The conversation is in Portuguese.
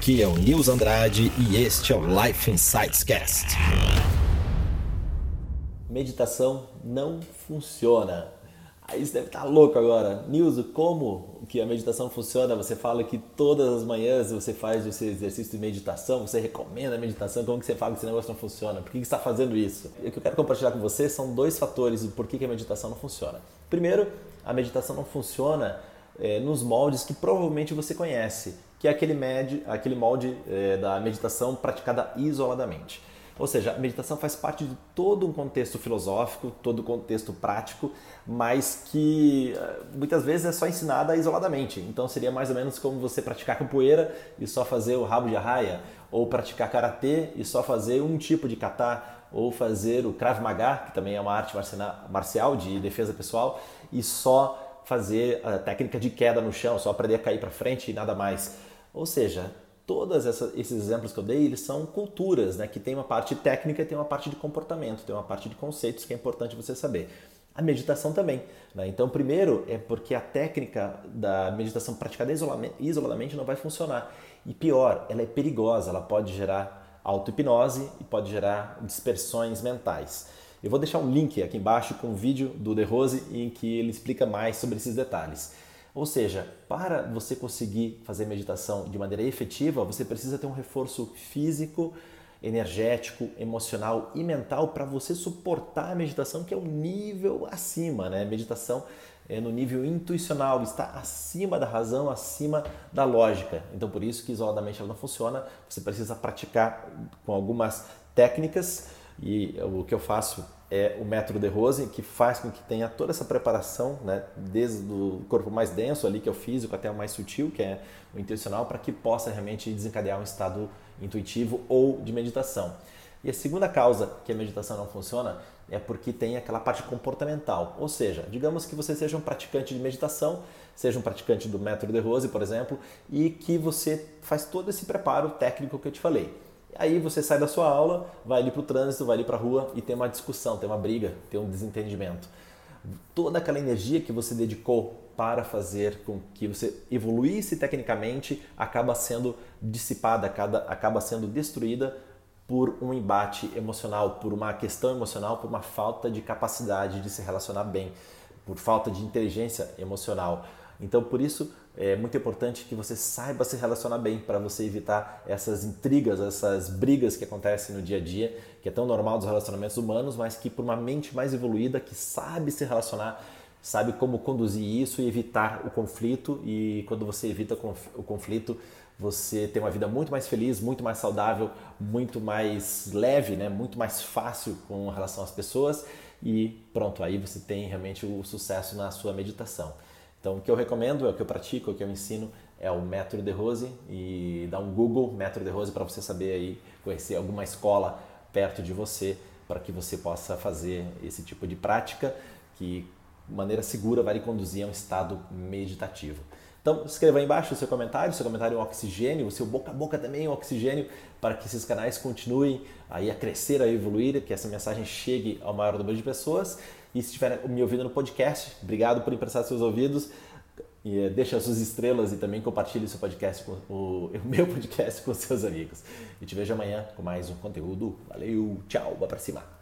Aqui é o Nils Andrade e este é o Life Insights Cast. Meditação não funciona. Aí você deve estar louco agora. Nilson, como que a meditação funciona? Você fala que todas as manhãs você faz esse exercício de meditação, você recomenda a meditação, como que você fala que esse negócio não funciona? Por que você está fazendo isso? O que eu quero compartilhar com você são dois fatores do porquê que a meditação não funciona. Primeiro, a meditação não funciona é, nos moldes que provavelmente você conhece, que é aquele, med, aquele molde é, da meditação praticada isoladamente. Ou seja, a meditação faz parte de todo um contexto filosófico, todo um contexto prático, mas que eh, muitas vezes é só ensinada isoladamente. Então seria mais ou menos como você praticar capoeira e só fazer o rabo de arraia, ou praticar karatê e só fazer um tipo de kata, ou fazer o Krav Maga, que também é uma arte marcial de defesa pessoal, e só fazer a técnica de queda no chão, só aprender a cair para frente e nada mais. Ou seja, todos esses exemplos que eu dei, eles são culturas, né? que tem uma parte técnica tem uma parte de comportamento, tem uma parte de conceitos que é importante você saber. A meditação também. Né? Então, primeiro é porque a técnica da meditação praticada isoladamente não vai funcionar. E pior, ela é perigosa, ela pode gerar auto-hipnose e pode gerar dispersões mentais. Eu vou deixar um link aqui embaixo com um vídeo do De Rose em que ele explica mais sobre esses detalhes. Ou seja, para você conseguir fazer meditação de maneira efetiva, você precisa ter um reforço físico, energético, emocional e mental para você suportar a meditação, que é um nível acima, né? Meditação é no nível intuicional, está acima da razão, acima da lógica. Então, por isso que isoladamente ela não funciona. Você precisa praticar com algumas técnicas e o que eu faço é o método de Rose, que faz com que tenha toda essa preparação, né, desde o corpo mais denso ali, que é o físico, até o mais sutil, que é o intencional, para que possa realmente desencadear um estado intuitivo ou de meditação. E a segunda causa que a meditação não funciona é porque tem aquela parte comportamental. Ou seja, digamos que você seja um praticante de meditação, seja um praticante do método de Rose, por exemplo, e que você faz todo esse preparo técnico que eu te falei. Aí você sai da sua aula, vai ali para o trânsito, vai ali para a rua e tem uma discussão, tem uma briga, tem um desentendimento. Toda aquela energia que você dedicou para fazer com que você evoluísse tecnicamente acaba sendo dissipada, acaba sendo destruída por um embate emocional, por uma questão emocional, por uma falta de capacidade de se relacionar bem, por falta de inteligência emocional. Então, por isso, é muito importante que você saiba se relacionar bem para você evitar essas intrigas, essas brigas que acontecem no dia a dia, que é tão normal dos relacionamentos humanos, mas que por uma mente mais evoluída que sabe se relacionar, sabe como conduzir isso e evitar o conflito. E quando você evita o conflito, você tem uma vida muito mais feliz, muito mais saudável, muito mais leve, né? muito mais fácil com relação às pessoas e pronto, aí você tem realmente o sucesso na sua meditação. Então, o que eu recomendo, é o que eu pratico, é o que eu ensino, é o método de Rose e dá um Google método de Rose para você saber aí conhecer alguma escola perto de você para que você possa fazer esse tipo de prática que de maneira segura vai lhe conduzir a um estado meditativo. Então, escreva aí embaixo o seu comentário, seu comentário é um oxigênio, o seu boca a boca também é um oxigênio para que esses canais continuem aí a crescer, a evoluir, que essa mensagem chegue ao maior número de pessoas. E se estiver me ouvindo no podcast, obrigado por emprestar seus ouvidos. E eh, deixa as suas estrelas e também compartilhe seu podcast com o, o meu podcast com seus amigos. E te vejo amanhã com mais um conteúdo. Valeu, tchau, vá pra cima.